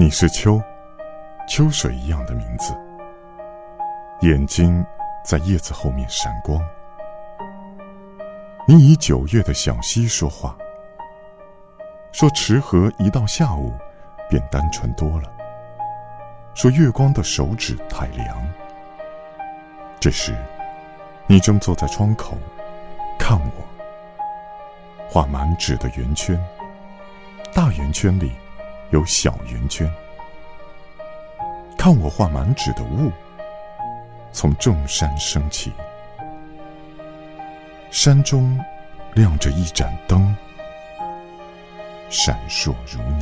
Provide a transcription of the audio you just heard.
你是秋，秋水一样的名字，眼睛在叶子后面闪光。你以九月的小溪说话，说池河一到下午便单纯多了，说月光的手指太凉。这时，你正坐在窗口看我，画满纸的圆圈，大圆圈里。有小圆圈，看我画满纸的雾，从众山升起，山中亮着一盏灯，闪烁如你。